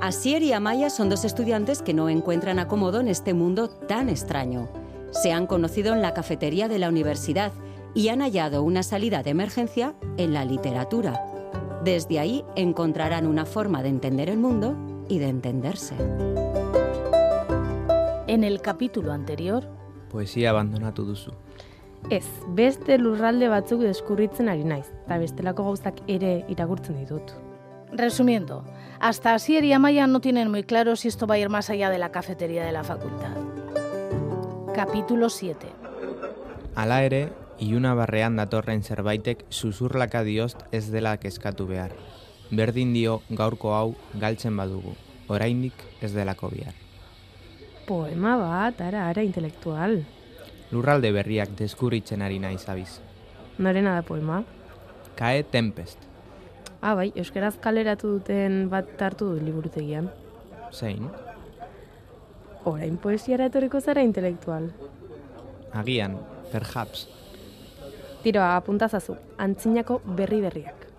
Asier y Amaya son dos estudiantes que no encuentran acomodo en este mundo tan extraño. Se han conocido en la cafetería de la universidad y han hallado una salida de emergencia en la literatura. Desde ahí encontrarán una forma de entender el mundo y de entenderse. En el capítulo anterior, Poesia abandonatu duzu. Ez, beste lurralde batzuk deskurritzen ari naiz, eta bestelako gauzak ere irakurtzen ditut. Resumiendo, hasta Asier y Amaya no tienen muy claro si esto va a ir más allá de la cafetería de la facultad. Capítulo 7. Hala ere, iluna barrean datorren zerbaitek susurlaka diost ez dela kezkatu behar. Berdin dio gaurko hau galtzen badugu, oraindik ez delako bihar. Poema bat, ara, ara, intelektual. Lurralde berriak deskurritzen ari naiz abiz. Norena da poema? Kae Tempest, Ah, bai, euskaraz kaleratu duten bat hartu du liburutegian. zein? Orain poesiara etorriko zara intelektual. Agian, perhaps, Tiro, apuntazazu, antzinako berri berriak.